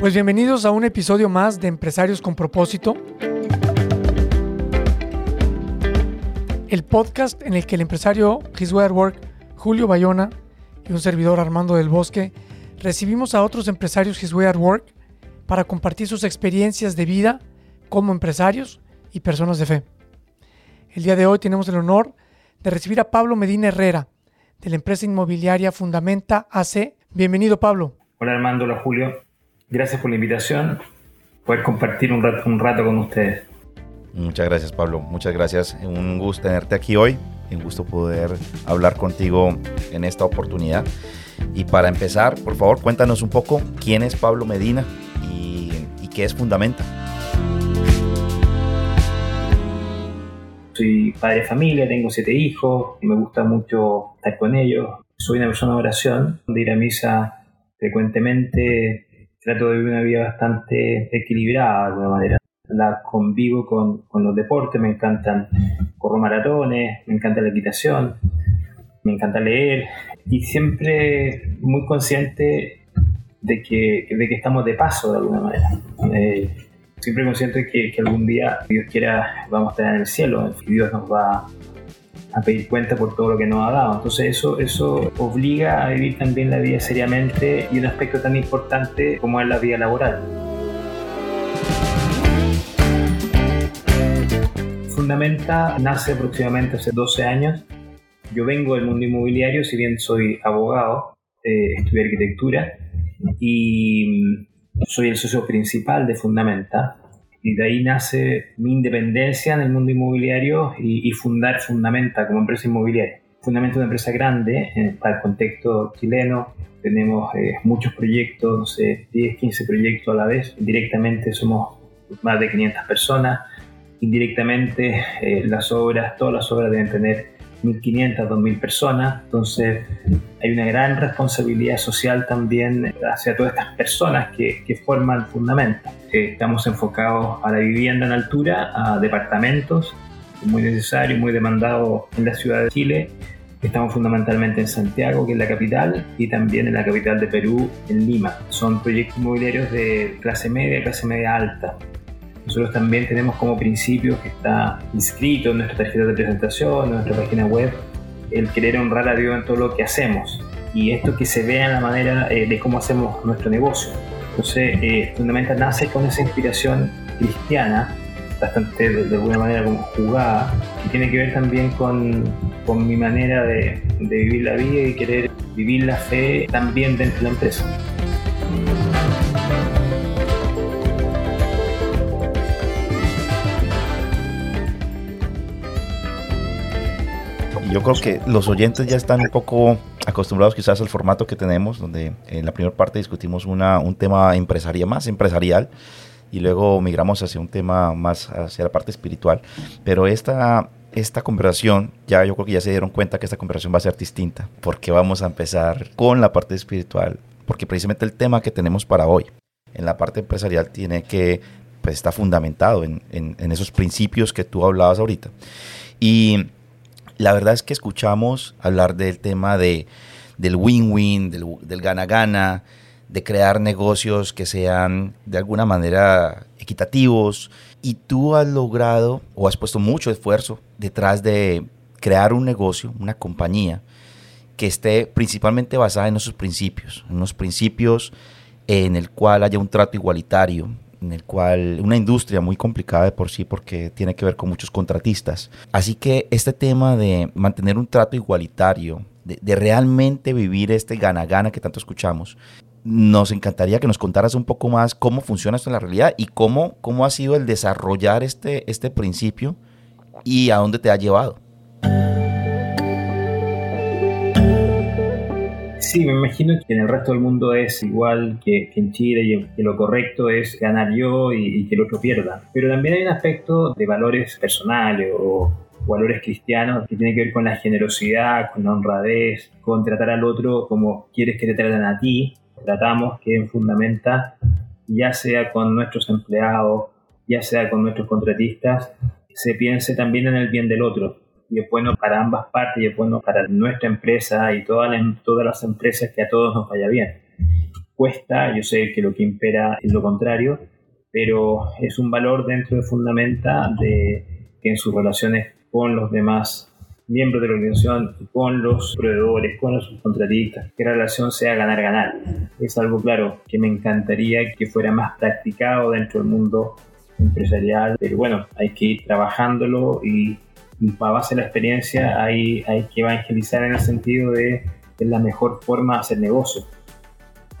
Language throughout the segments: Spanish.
Pues bienvenidos a un episodio más de Empresarios con propósito. El podcast en el que el empresario His Way at Work, Julio Bayona, y un servidor Armando del Bosque, recibimos a otros empresarios His Way at Work para compartir sus experiencias de vida como empresarios y personas de fe. El día de hoy tenemos el honor de recibir a Pablo Medina Herrera, de la empresa inmobiliaria Fundamenta AC. Bienvenido, Pablo. Hola Armando, hola Julio. Gracias por la invitación, poder compartir un rato, un rato con ustedes. Muchas gracias Pablo, muchas gracias. Un gusto tenerte aquí hoy, un gusto poder hablar contigo en esta oportunidad. Y para empezar, por favor, cuéntanos un poco quién es Pablo Medina y, y qué es Fundamenta. Soy padre de familia, tengo siete hijos, me gusta mucho estar con ellos. Soy una persona de oración, de ir a misa frecuentemente trato de vivir una vida bastante equilibrada de alguna manera. La convivo con, con los deportes, me encantan, corro maratones, me encanta la equitación, me encanta leer y siempre muy consciente de que, de que estamos de paso de alguna manera. Eh, siempre consciente que, que algún día, Dios quiera, vamos a estar en el cielo, Dios nos va a pedir cuenta por todo lo que nos ha dado. Entonces eso, eso obliga a vivir también la vida seriamente y un aspecto tan importante como es la vida laboral. Fundamenta nace aproximadamente hace 12 años. Yo vengo del mundo inmobiliario, si bien soy abogado, eh, estudié arquitectura y mm, soy el socio principal de Fundamenta y de ahí nace mi independencia en el mundo inmobiliario y, fundar Fundamenta como empresa inmobiliaria. Fundamenta es una empresa grande para el contexto chileno. Tenemos eh, muchos proyectos, no sé, 10, 15 proyectos a la vez. Directamente somos más de 500 personas. Indirectamente eh, las obras, todas las obras deben tener 1.500, 2.000 personas. Entonces hay una gran responsabilidad social también hacia todas estas personas que, que forman Fundamenta. Eh, estamos enfocados a la vivienda en altura, a departamentos, muy necesario, muy demandado en la ciudad de Chile. Estamos fundamentalmente en Santiago, que es la capital, y también en la capital de Perú, en Lima. Son proyectos inmobiliarios de clase media, clase media alta. Nosotros también tenemos como principio que está inscrito en nuestra tarjeta de presentación, en nuestra página web, el querer honrar a Dios en todo lo que hacemos. Y esto que se vea en la manera eh, de cómo hacemos nuestro negocio. Entonces, eh, nace con esa inspiración cristiana, bastante de, alguna manera como jugada, y tiene que ver también con, con mi manera de, de vivir la vida y querer vivir la fe también dentro de la empresa. Yo creo que los oyentes ya están un poco acostumbrados quizás al formato que tenemos, donde en la primera parte discutimos una, un tema empresarial, más empresarial, y luego migramos hacia un tema más hacia la parte espiritual. Pero esta, esta conversación, ya yo creo que ya se dieron cuenta que esta conversación va a ser distinta, porque vamos a empezar con la parte espiritual, porque precisamente el tema que tenemos para hoy en la parte empresarial tiene que, pues está fundamentado en, en, en esos principios que tú hablabas ahorita. Y la verdad es que escuchamos hablar del tema de, del win-win, del gana-gana, de crear negocios que sean de alguna manera equitativos. Y tú has logrado o has puesto mucho esfuerzo detrás de crear un negocio, una compañía que esté principalmente basada en esos principios, en unos principios en el cual haya un trato igualitario, en el cual una industria muy complicada de por sí porque tiene que ver con muchos contratistas. Así que este tema de mantener un trato igualitario, de, realmente vivir este gana-gana que tanto escuchamos, nos encantaría que nos contaras un poco más cómo funciona esto en la realidad y cómo, cómo ha sido el desarrollar este, este principio y a dónde te ha llevado. Sí, me imagino que en el resto del mundo es igual que, en Chile y que lo correcto es ganar yo y, que el otro pierda. Pero también hay un aspecto de valores personales o valores cristianos que tiene que ver con la generosidad, con la honradez, con tratar al otro como quieres que te traten a ti. Tratamos que en Fundamenta, ya sea con nuestros empleados, ya sea con nuestros contratistas, se piense también en el bien del otro y es bueno para ambas partes y es bueno para nuestra empresa y todas las, todas las empresas que a todos nos vaya bien. Cuesta, yo sé que lo que impera es lo contrario, pero es un valor dentro de Fundamenta de que en sus relaciones con los demás miembros de la organización, con los proveedores, con los subcontratistas, que la relación sea ganar-ganar. Es algo, claro, que me encantaría que fuera más practicado dentro del mundo empresarial, pero bueno, hay que ir trabajándolo y a base de la experiencia hay, hay que evangelizar en el sentido de es la mejor forma de hacer negocio.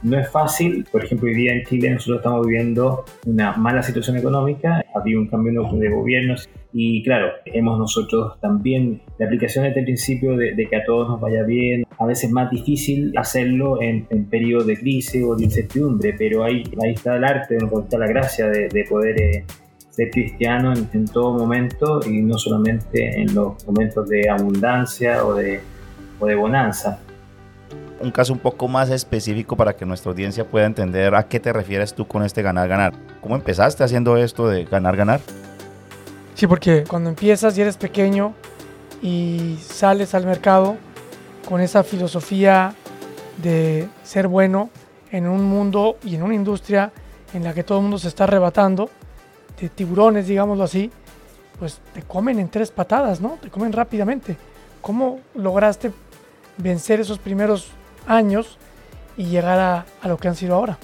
No es fácil, por ejemplo, hoy día en Chile nosotros estamos viviendo una mala situación económica, ha habido un cambio de gobiernos y claro, hemos nosotros también la aplicación desde el principio de, que a todos nos vaya bien, a veces más difícil hacerlo en, en periodos de crisis o de incertidumbre, pero ahí, ahí está el arte, está la gracia de, de poder eh, ser cristiano en, todo momento y no solamente en los momentos de abundancia o de, o de bonanza. Un caso un poco más específico para que nuestra audiencia pueda entender a qué te refieres tú con este ganar-ganar. ¿Cómo empezaste haciendo esto de ganar-ganar? Sí, porque cuando empiezas y eres pequeño y sales al mercado con esa filosofía de ser bueno en un mundo y en una industria en la que todo el mundo se está arrebatando, tiburones, digámoslo así, pues te comen en tres patadas, ¿no? Te comen rápidamente. ¿Cómo lograste vencer esos primeros años y llegar a, a lo que han sido ahora?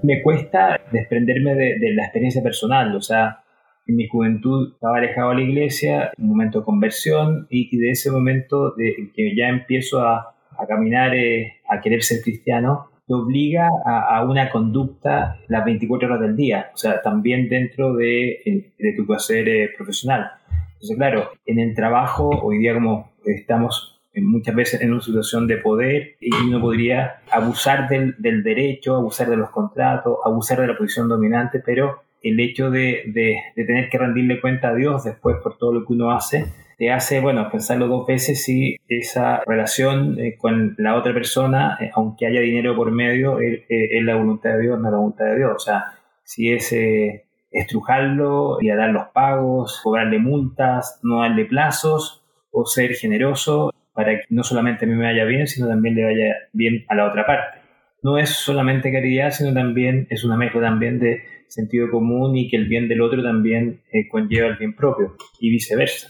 Me cuesta desprenderme de, de la experiencia personal, o sea, en mi juventud estaba alejado de la iglesia, un momento de conversión y, de ese momento de que ya empiezo a, a caminar, eh, a querer ser cristiano, te obliga a, a, una conducta las 24 horas del día, o sea, también dentro de, de tu quehacer eh, profesional. Entonces, claro, en el trabajo, hoy día como estamos muchas veces en una situación de poder y uno podría abusar del, del derecho, abusar de los contratos, abusar de la posición dominante, pero el hecho de, de, tener que rendirle cuenta a Dios después por todo lo que uno hace, te hace, bueno, pensarlo dos veces si esa relación eh, con la otra persona, eh, aunque haya dinero por medio, es, la voluntad de Dios, no la voluntad de Dios. O sea, si es eh, estrujarlo y a dar los pagos, cobrarle multas, no darle plazos, o ser generoso para que no solamente a mí me vaya bien, sino también le vaya bien a la otra parte. No es solamente caridad, sino también es una mezcla también de sentido común y que el bien del otro también eh, conlleva el bien propio y viceversa.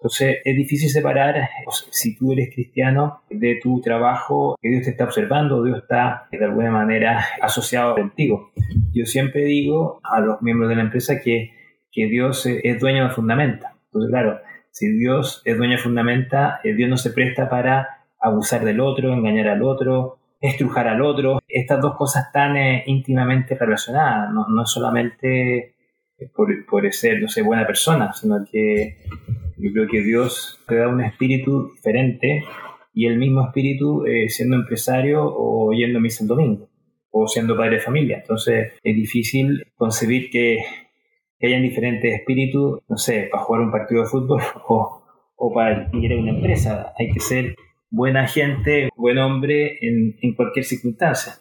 Entonces es difícil separar si tú eres cristiano de tu trabajo, que Dios te está observando, Dios está de alguna manera asociado contigo. Yo siempre digo a los miembros de la empresa que, que Dios es dueño de Fundamenta. Entonces, claro, si Dios es dueño de Fundamenta, eh, Dios no se presta para abusar del otro, engañar al otro, estrujar al otro. Estas dos cosas están eh, íntimamente relacionadas, no, no solamente por, por, ser, no sé, buena persona, sino que yo creo que Dios te da un espíritu diferente y el mismo espíritu eh, siendo empresario o yendo a misa el domingo o siendo padre de familia. Entonces es difícil concebir que, que hayan diferentes espíritus, no sé, para jugar un partido de fútbol o, o para ir a una empresa. Hay que ser buena gente, buen hombre en, en cualquier circunstancia,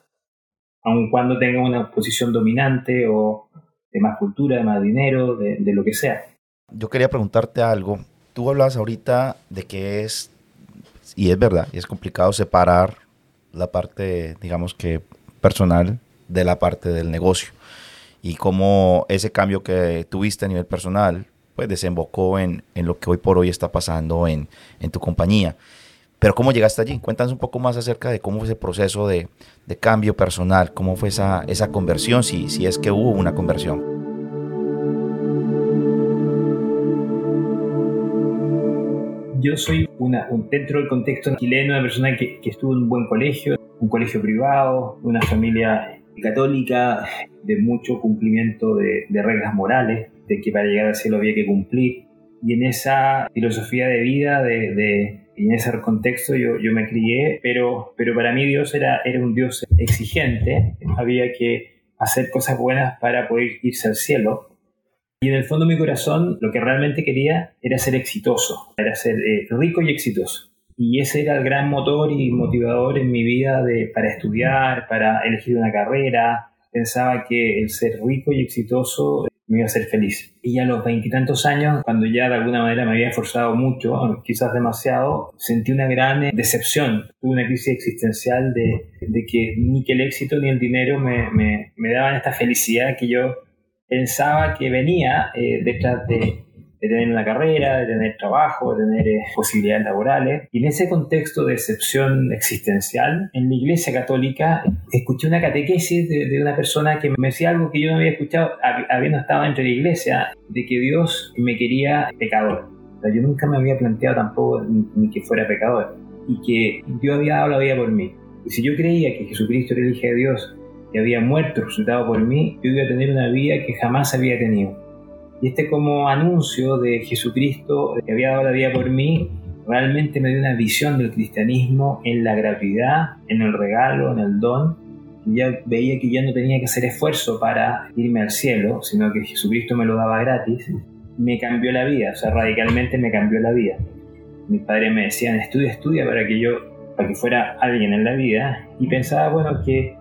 aun cuando tenga una posición dominante o de más cultura, de más dinero, de, de lo que sea. Yo quería preguntarte algo. Tú hablas ahorita de que es, y es verdad, y es complicado separar la parte, digamos que personal de la parte del negocio. Y cómo ese cambio que tuviste a nivel personal, pues desembocó en, en lo que hoy por hoy está pasando en, en tu compañía. Pero ¿cómo llegaste allí? Cuéntanos un poco más acerca de cómo fue ese proceso de, de cambio personal, cómo fue esa, esa conversión, si, si es que hubo una conversión. Yo soy una, dentro del contexto chileno, una persona que, que estuvo en un buen colegio, un colegio privado, una familia católica de mucho cumplimiento de, de, reglas morales, de que para llegar al cielo había que cumplir. Y en esa filosofía de vida, de, de en ese contexto yo, yo me crié, pero, pero para mí Dios era, era un Dios exigente, había que hacer cosas buenas para poder irse al cielo. Y en el fondo de mi corazón lo que realmente quería era ser exitoso, era ser eh, rico y exitoso. Y ese era el gran motor y motivador en mi vida de, para estudiar, para elegir una carrera. Pensaba que el ser rico y exitoso me iba a hacer feliz. Y a los veintitantos años, cuando ya de alguna manera me había esforzado mucho, quizás demasiado, sentí una gran eh, decepción. Tuve una crisis existencial de, de que ni que el éxito ni el dinero me, me, me daban esta felicidad que yo pensaba que venía eh, detrás de, tener una carrera, de tener trabajo, de tener eh, posibilidades laborales. Y en ese contexto de excepción existencial, en la Iglesia Católica, escuché una catequesis de, una persona que me decía algo que yo no había escuchado habiendo estado dentro de la Iglesia, de que Dios me quería pecador. yo nunca me había planteado tampoco ni, que fuera pecador y que Dios había dado la vida por mí. Y si yo creía que Jesucristo era el Hijo de Dios que había muerto resultado por mí, yo iba a tener una vida que jamás había tenido. Y este como anuncio de Jesucristo que había dado la vida por mí, realmente me dio una visión del cristianismo en la gratuidad, en el regalo, en el don. Y ya veía que ya no tenía que hacer esfuerzo para irme al cielo, sino que Jesucristo me lo daba gratis. Me cambió la vida, o sea, radicalmente me cambió la vida. Mis padres me decían, estudia, estudia para que yo, para que fuera alguien en la vida. Y pensaba, bueno, que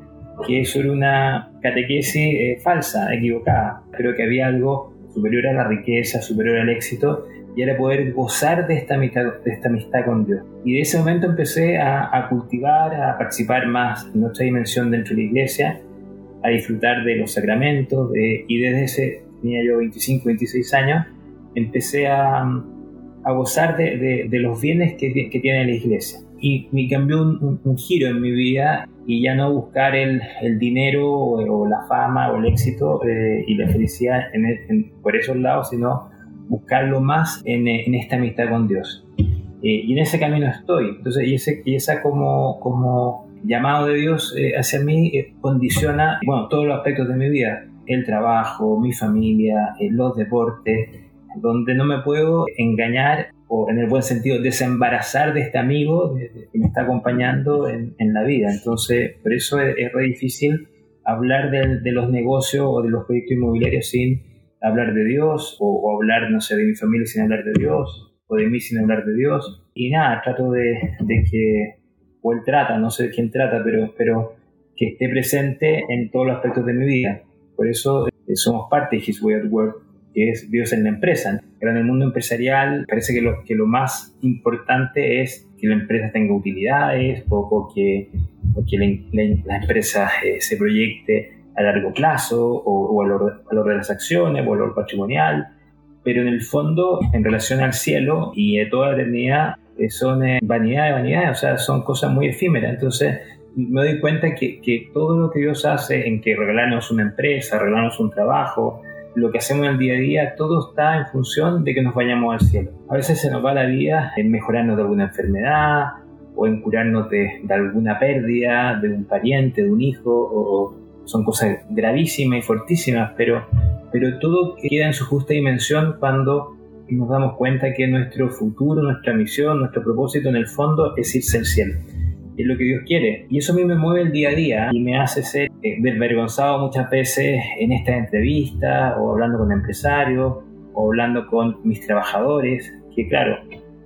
que eso era una catequesis eh, falsa, equivocada, pero que había algo superior a la riqueza, superior al éxito, y era poder gozar de esta amistad, de esta amistad con Dios. Y de ese momento empecé a, cultivar, a participar más en nuestra dimensión dentro de la iglesia, a disfrutar de los sacramentos, y desde ese, tenía yo 25, 26 años, empecé a, gozar de, los bienes que tiene la iglesia y me cambió un, giro en mi vida y ya no buscar el, el dinero o, la fama o el éxito eh, y la felicidad en, por esos lados, sino buscarlo más en, en esta amistad con Dios. Eh, y en ese camino estoy. Entonces, y, ese, y esa como, como llamado de Dios eh, hacia mí condiciona bueno, todos los aspectos de mi vida. El trabajo, mi familia, los deportes, donde no me puedo engañar o en el buen sentido, desembarazar de este amigo que me está acompañando en, en la vida. Entonces, por eso es, es re difícil hablar de, de, los negocios o de los proyectos inmobiliarios sin hablar de Dios, o, hablar, no sé, de mi familia sin hablar de Dios, o de mí sin hablar de Dios. Y nada, trato de, de que, o él trata, no sé de quién trata, pero, pero que esté presente en todos los aspectos de mi vida. Por eso eh, somos parte de His Way at Work que es Dios en la empresa. Pero en el mundo empresarial parece que lo, que lo más importante es que la empresa tenga utilidades o, que, que la, empresa eh, se proyecte a largo plazo o, o valor, valor, de las acciones, valor patrimonial. Pero en el fondo, en relación al cielo y de toda la eternidad, eh, son eh, vanidad de vanidad, o sea, son cosas muy efímeras. Entonces, me doy cuenta que, que, todo lo que Dios hace en que regalarnos una empresa, regalarnos un trabajo, lo que hacemos en el día a día, todo está en función de que nos vayamos al cielo. A veces se nos va la vida en mejorarnos de alguna enfermedad o en curarnos de, alguna pérdida de un pariente, de un hijo, son cosas gravísimas y fortísimas, pero, pero todo queda en su justa dimensión cuando nos damos cuenta que nuestro futuro, nuestra misión, nuestro propósito en el fondo es irse al cielo es lo que Dios quiere. Y eso a mí me mueve el día a día y me hace ser eh, desvergonzado muchas veces en esta entrevista o hablando con empresarios o hablando con mis trabajadores, que claro,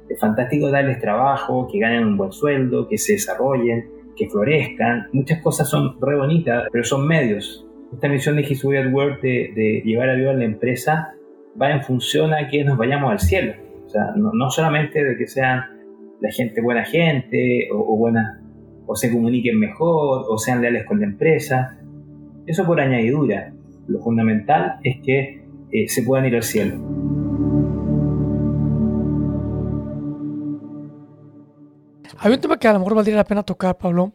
es fantástico darles trabajo, que ganen un buen sueldo, que se desarrollen, que florezcan. Muchas cosas son re bonitas, pero son medios. Esta misión de His at Work de, llevar a Dios a la empresa va en función a que nos vayamos al cielo. O sea, no, solamente de que sean la gente buena gente o, o buenas o se comuniquen mejor, o sean leales con la empresa. Eso por añadidura. Lo fundamental es que eh, se puedan ir al cielo. Hay un tema que a lo mejor valdría la pena tocar, Pablo,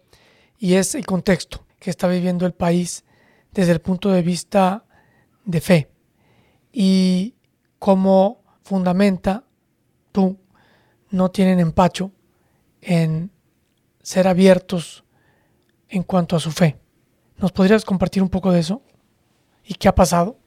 y es el contexto que está viviendo el país desde el punto de vista de fe y cómo fundamenta tú no tienen empacho en ser abiertos en cuanto a su fe. ¿Nos podrías compartir un poco de eso? ¿Y qué ha pasado?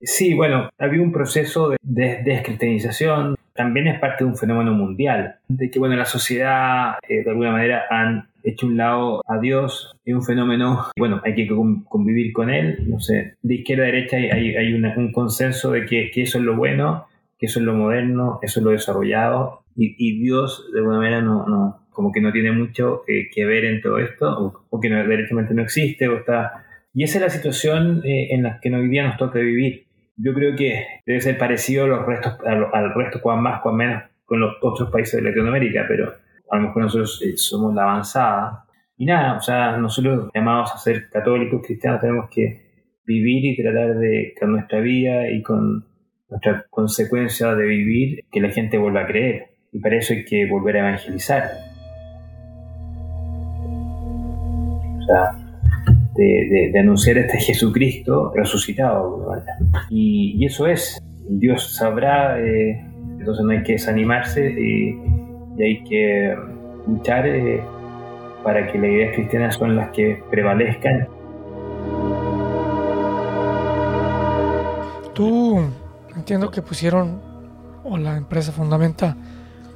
Sí, bueno, había un proceso de descristianización, también es parte de un fenómeno mundial, de que bueno, la sociedad eh, de alguna manera han hecho un lado a Dios, es un fenómeno, bueno, hay que convivir con él, no sé, de izquierda a derecha hay, hay un consenso de que, que, eso es lo bueno, eso es lo moderno, eso es lo desarrollado, y, y Dios de alguna manera no, no, como que no tiene mucho que, que ver en todo esto, o, que no, derechamente no existe, o está... Y esa es la situación eh, en la que hoy día nos toca vivir yo creo que debe ser parecido a los restos, al, resto, cuan más, cuan menos, con los otros países de Latinoamérica, pero a lo mejor nosotros eh, somos la avanzada. Y nada, o sea, nosotros llamados a ser católicos, cristianos, tenemos que vivir y tratar de, con nuestra vida y con nuestra consecuencia de vivir, que la gente vuelva a creer. Y para eso hay que volver a evangelizar. O sea, de, anunciar este Jesucristo resucitado. Y, eso es, Dios sabrá, eh, entonces no hay que desanimarse y, hay que luchar eh, para que las ideas cristianas son las que prevalezcan. Tú entiendo que pusieron, o la empresa fundamenta,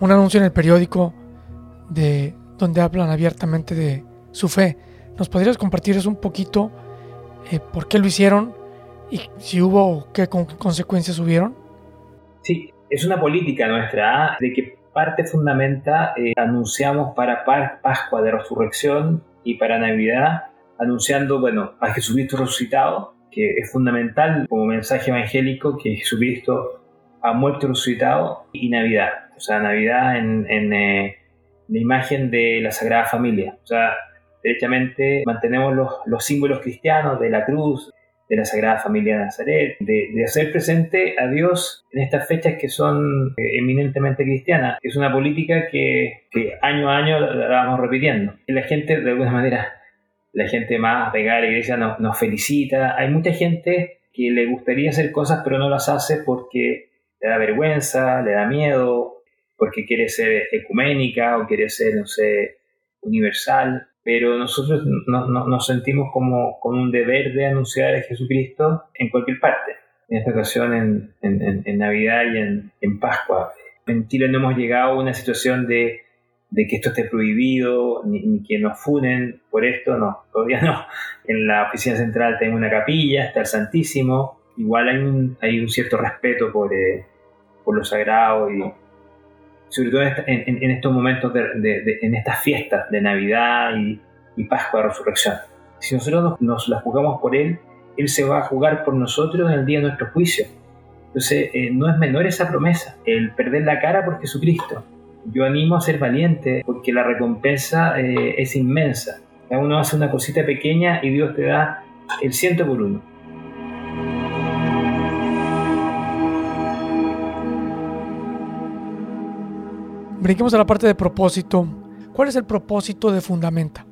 un anuncio en el periódico de donde hablan abiertamente de su fe. ¿Nos podrías compartir un poquito? Eh, ¿Por qué lo hicieron? ¿Y si hubo, qué consecuencias hubieron? Sí, es una política nuestra ¿ah? de que parte fundamenta, eh, anunciamos para Pascua de Resurrección y para Navidad, anunciando, bueno, a Jesucristo resucitado, que es fundamental como mensaje evangélico que Jesucristo ha muerto resucitado, y Navidad, o sea, Navidad en, en eh, la imagen de la Sagrada Familia. O sea, derechamente mantenemos los, los, símbolos cristianos de la cruz, de la Sagrada Familia de Nazaret, de, hacer presente a Dios en estas fechas que son eh, eminentemente cristianas. Es una política que, año a año la, vamos repitiendo. Y la gente, de alguna manera, la gente más pegada a la iglesia nos, nos felicita. Hay mucha gente que le gustaría hacer cosas pero no las hace porque le da vergüenza, le da miedo, porque quiere ser ecuménica o quiere ser, no sé, universal pero nosotros nos sentimos como con un deber de anunciar a Jesucristo en cualquier parte. En esta ocasión en, en, Navidad y en, Pascua. En Chile no hemos llegado a una situación de, de que esto esté prohibido, ni, que nos funen por esto, no, todavía no. En la oficina central tengo una capilla, está el Santísimo, igual hay un, hay un cierto respeto por, eh, por lo sagrado y sobre todo en, estos momentos, de, en estas fiestas de Navidad y, Pascua de Resurrección. Si nosotros nos, las jugamos por Él, Él se va a jugar por nosotros en el día de nuestro juicio. Entonces, eh, no es menor esa promesa, el perder la cara por Jesucristo. Yo animo a ser valiente porque la recompensa eh, es inmensa. Uno hace una cosita pequeña y Dios te da el ciento por uno. Brinquemos a la parte de propósito. ¿Cuál es el propósito de Fundamenta?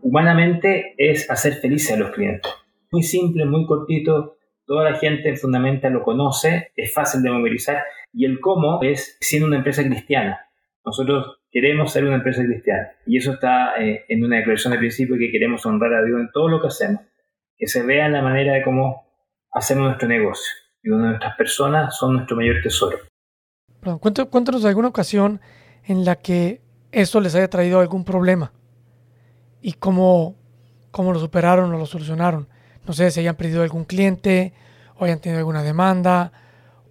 Humanamente es hacer felices a los clientes. Muy simple, muy cortito. Toda la gente en Fundamenta lo conoce, es fácil de movilizar. Y el cómo es siendo una empresa cristiana. Nosotros queremos ser una empresa cristiana. Y eso está eh, en una declaración de principio que queremos honrar a Dios en todo lo que hacemos. Que se vea la manera de cómo hacemos nuestro negocio. Y donde nuestras personas son nuestro mayor tesoro. Cuéntanos alguna ocasión en la que esto les haya traído algún problema y cómo, cómo lo superaron o lo solucionaron. No sé si hayan perdido algún cliente o hayan tenido alguna demanda.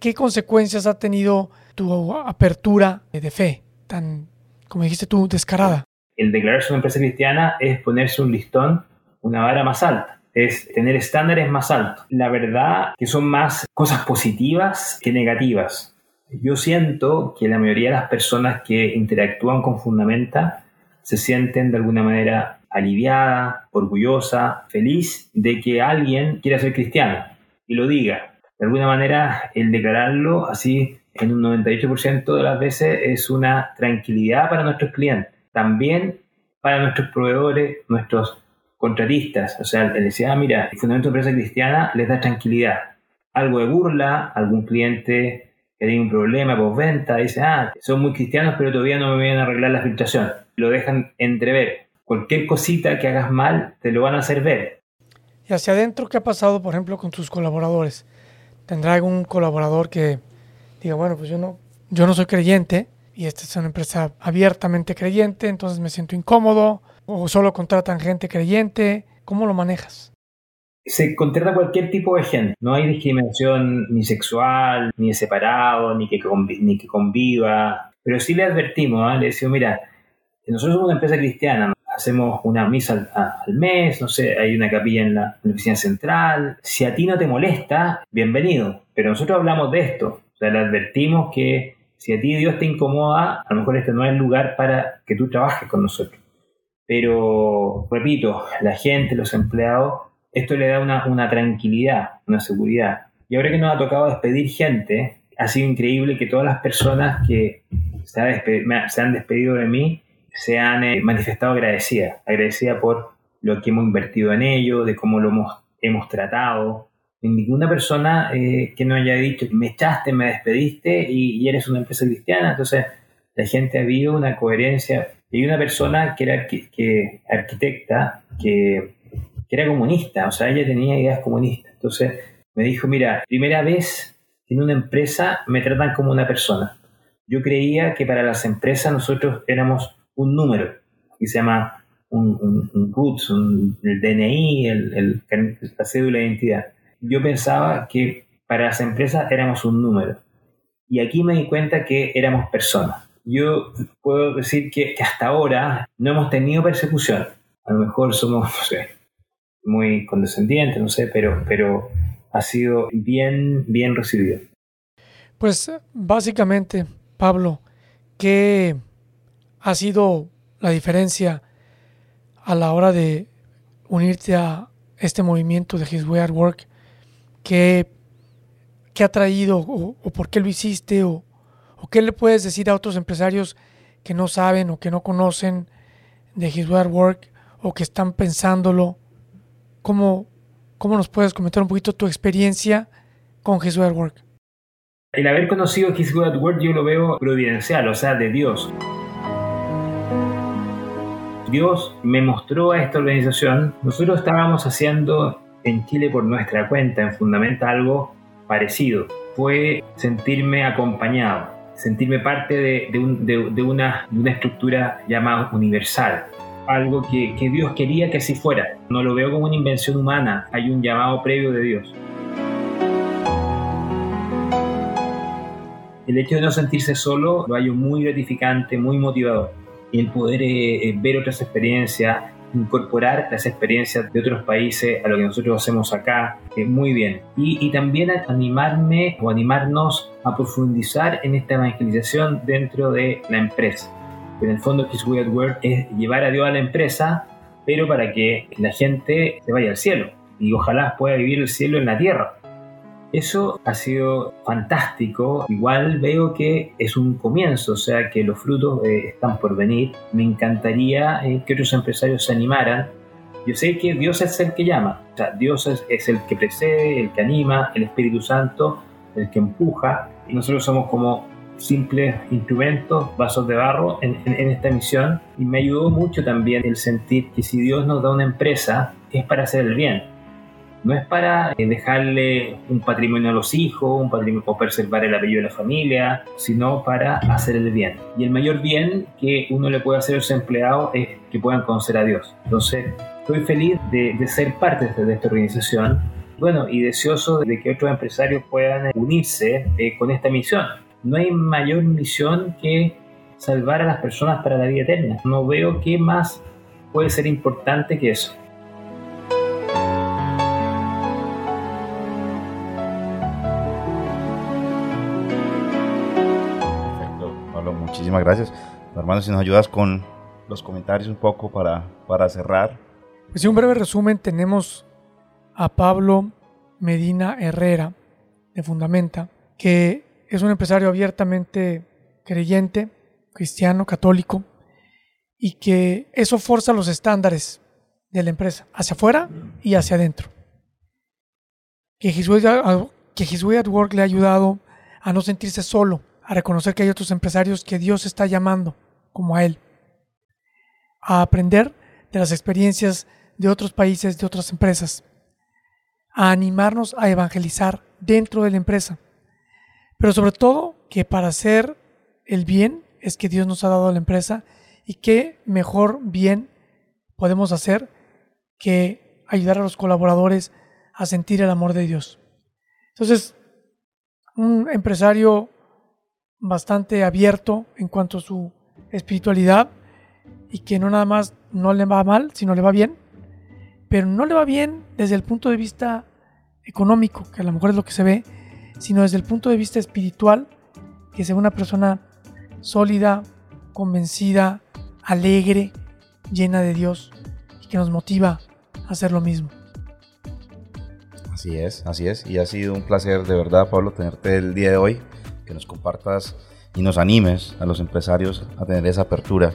¿Qué consecuencias ha tenido tu apertura de fe tan, como dijiste tú, descarada? El declararse una empresa cristiana es ponerse un listón, una vara más alta es tener estándares más altos. La verdad que son más cosas positivas que negativas. Yo siento que la mayoría de las personas que interactúan con Fundamenta se sienten de alguna manera aliviada, orgullosa, feliz de que alguien quiera ser cristiano y lo diga. De alguna manera, el declararlo así en un 98% de las veces es una tranquilidad para nuestros clientes, también para nuestros proveedores, nuestros contratistas. O sea, el decir, ah, mira, el fundamento de empresa cristiana les da tranquilidad. Algo de burla, algún cliente que tiene un problema venta, dicen, ah, son muy cristianos, pero todavía no me vienen a arreglar la filtración. Lo dejan entrever. Cualquier cosita que hagas mal, te lo van a hacer ver. Y hacia adentro, ¿qué ha pasado, por ejemplo, con tus colaboradores? ¿Tendrá algún colaborador que diga, bueno, pues yo no, yo no soy creyente y esta es una empresa abiertamente creyente, entonces me siento incómodo? ¿O solo contratan gente creyente? ¿Cómo lo manejas? se contrata cualquier tipo de gente. No hay discriminación ni sexual, ni separado, ni que, ni que conviva. Pero sí le advertimos, ¿eh? le decimos, mira, nosotros somos una empresa cristiana, hacemos una misa al, mes, no sé, hay una capilla en la, oficina central. Si a ti no te molesta, bienvenido. Pero nosotros hablamos de esto. Sea, le advertimos que si a ti Dios te incomoda, a lo mejor este no es el lugar para que tú trabajes con nosotros. Pero, repito, la gente, los empleados, esto le da una, tranquilidad, una seguridad. Y ahora que nos ha tocado despedir gente, ha sido increíble que todas las personas que se, han despedido de mí se han eh, manifestado agradecidas, agradecidas por lo que hemos invertido en ello, de cómo lo hemos tratado. Ninguna persona eh, que no haya dicho, me echaste, me despediste y, eres una empresa cristiana. Entonces, la gente ha habido una coherencia. Y una persona que era que, arquitecta, que era comunista, o sea, ella tenía ideas comunistas. Entonces me dijo, mira, primera vez en una empresa me tratan como una persona. Yo creía que para las empresas nosotros éramos un número, que se llama un, un, el DNI, el, la cédula de identidad. Yo pensaba que para las empresas éramos un número. Y aquí me di cuenta que éramos personas. Yo puedo decir que, hasta ahora no hemos tenido persecución. A lo mejor somos, no sé, muy condescendiente, no sé, pero, pero ha sido bien, bien recibido. Pues básicamente, Pablo, ¿qué ha sido la diferencia a la hora de unirte a este movimiento de His Way at Work? ¿Qué, qué ha traído o, por qué lo hiciste? O, ¿O qué le puedes decir a otros empresarios que no saben o que no conocen de His at Work o que están pensándolo? ¿Cómo, cómo nos puedes comentar un poquito tu experiencia con Jesús at Work? El haber conocido His Good at Work yo lo veo providencial, o sea, de Dios. Dios me mostró a esta organización. Nosotros estábamos haciendo en Chile por nuestra cuenta, en Fundamenta, algo parecido. Fue sentirme acompañado, sentirme parte de, una estructura llamada universal algo que, Dios quería que así fuera. No lo veo como una invención humana, hay un llamado previo de Dios. El hecho de no sentirse solo lo hallo muy gratificante, muy motivador. Y el poder eh, eh, ver otras experiencias, incorporar las experiencias de otros países a lo que nosotros hacemos acá, eh, muy bien. Y, y, también animarme o animarnos a profundizar en esta evangelización dentro de la empresa en el fondo His Way at Work es llevar a Dios a la empresa, pero para que la gente se vaya al cielo y ojalá pueda vivir el cielo en la tierra. Eso ha sido fantástico. Igual veo que es un comienzo, o sea que los frutos eh, están por venir. Me encantaría eh, que otros empresarios se animaran. Yo sé que Dios es el que llama, o sea, Dios es, el que precede, el que anima, el Espíritu Santo, el que empuja, y nosotros somos como simples instrumentos, vasos de barro en, esta misión y me ayudó mucho también el sentir que si Dios nos da una empresa es para hacer el bien. No es para eh, dejarle un patrimonio a los hijos, un patrimonio o preservar el apellido de la familia, sino para hacer el bien. Y el mayor bien que uno le puede hacer a sus empleados es que puedan conocer a Dios. Entonces, estoy feliz de, ser parte de esta organización bueno, y deseoso de que otros empresarios puedan unirse eh, con esta misión no hay mayor misión que salvar a las personas para la vida eterna. No veo qué más puede ser importante que eso. Muchísimas gracias. Hermano, si nos ayudas con los comentarios un poco para, para cerrar. Pues un breve resumen, tenemos a Pablo Medina Herrera de Fundamenta, que es un empresario abiertamente creyente, cristiano, católico, y que eso forza los estándares de la empresa, hacia afuera y hacia adentro. Que His, Way at, Work le ha ayudado a no sentirse solo, a reconocer que hay otros empresarios que Dios está llamando, como a Él, a aprender de las experiencias de otros países, de otras empresas, a animarnos a evangelizar dentro de la empresa, pero sobre todo que para hacer el bien es que Dios nos ha dado a la empresa y qué mejor bien podemos hacer que ayudar a los colaboradores a sentir el amor de Dios. Entonces, un empresario bastante abierto en cuanto a su espiritualidad y que no nada más no le va mal, sino le va bien, pero no le va bien desde el punto de vista económico, que a lo mejor es lo que se ve, sino desde el punto de vista espiritual, que sea una persona sólida, convencida, alegre, llena de Dios y que nos motiva a hacer lo mismo. Así es, así es. Y ha sido un placer de verdad, Pablo, tenerte el día de hoy, que nos compartas y nos animes a los empresarios a tener esa apertura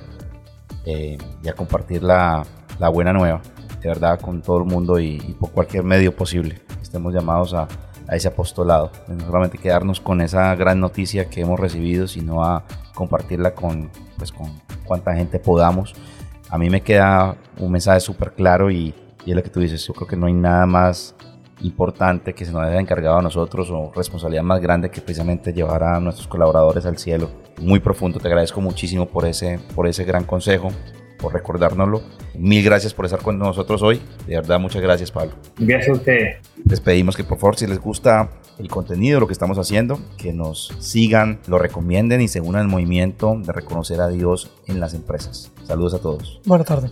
eh, y a compartir la, la, buena nueva, de verdad, con todo el mundo y, por cualquier medio posible. Estemos llamados a, a ese apostolado, no solamente quedarnos con esa gran noticia que hemos recibido, sino a compartirla con, pues, con cuanta gente podamos. A mí me queda un mensaje súper claro y, y, es lo que tú dices, yo creo que no hay nada más importante que se nos haya encargado a nosotros o responsabilidad más grande que precisamente llevar a nuestros colaboradores al cielo. Muy profundo, te agradezco muchísimo por ese, por ese gran consejo por recordárnoslo. Mil gracias por estar con nosotros hoy. De verdad, muchas gracias, Pablo. Gracias a usted. Les pedimos que por favor, si les gusta el contenido, lo que estamos haciendo, que nos sigan, lo recomienden y se unan al movimiento de reconocer a Dios en las empresas. Saludos a todos. Buenas tardes.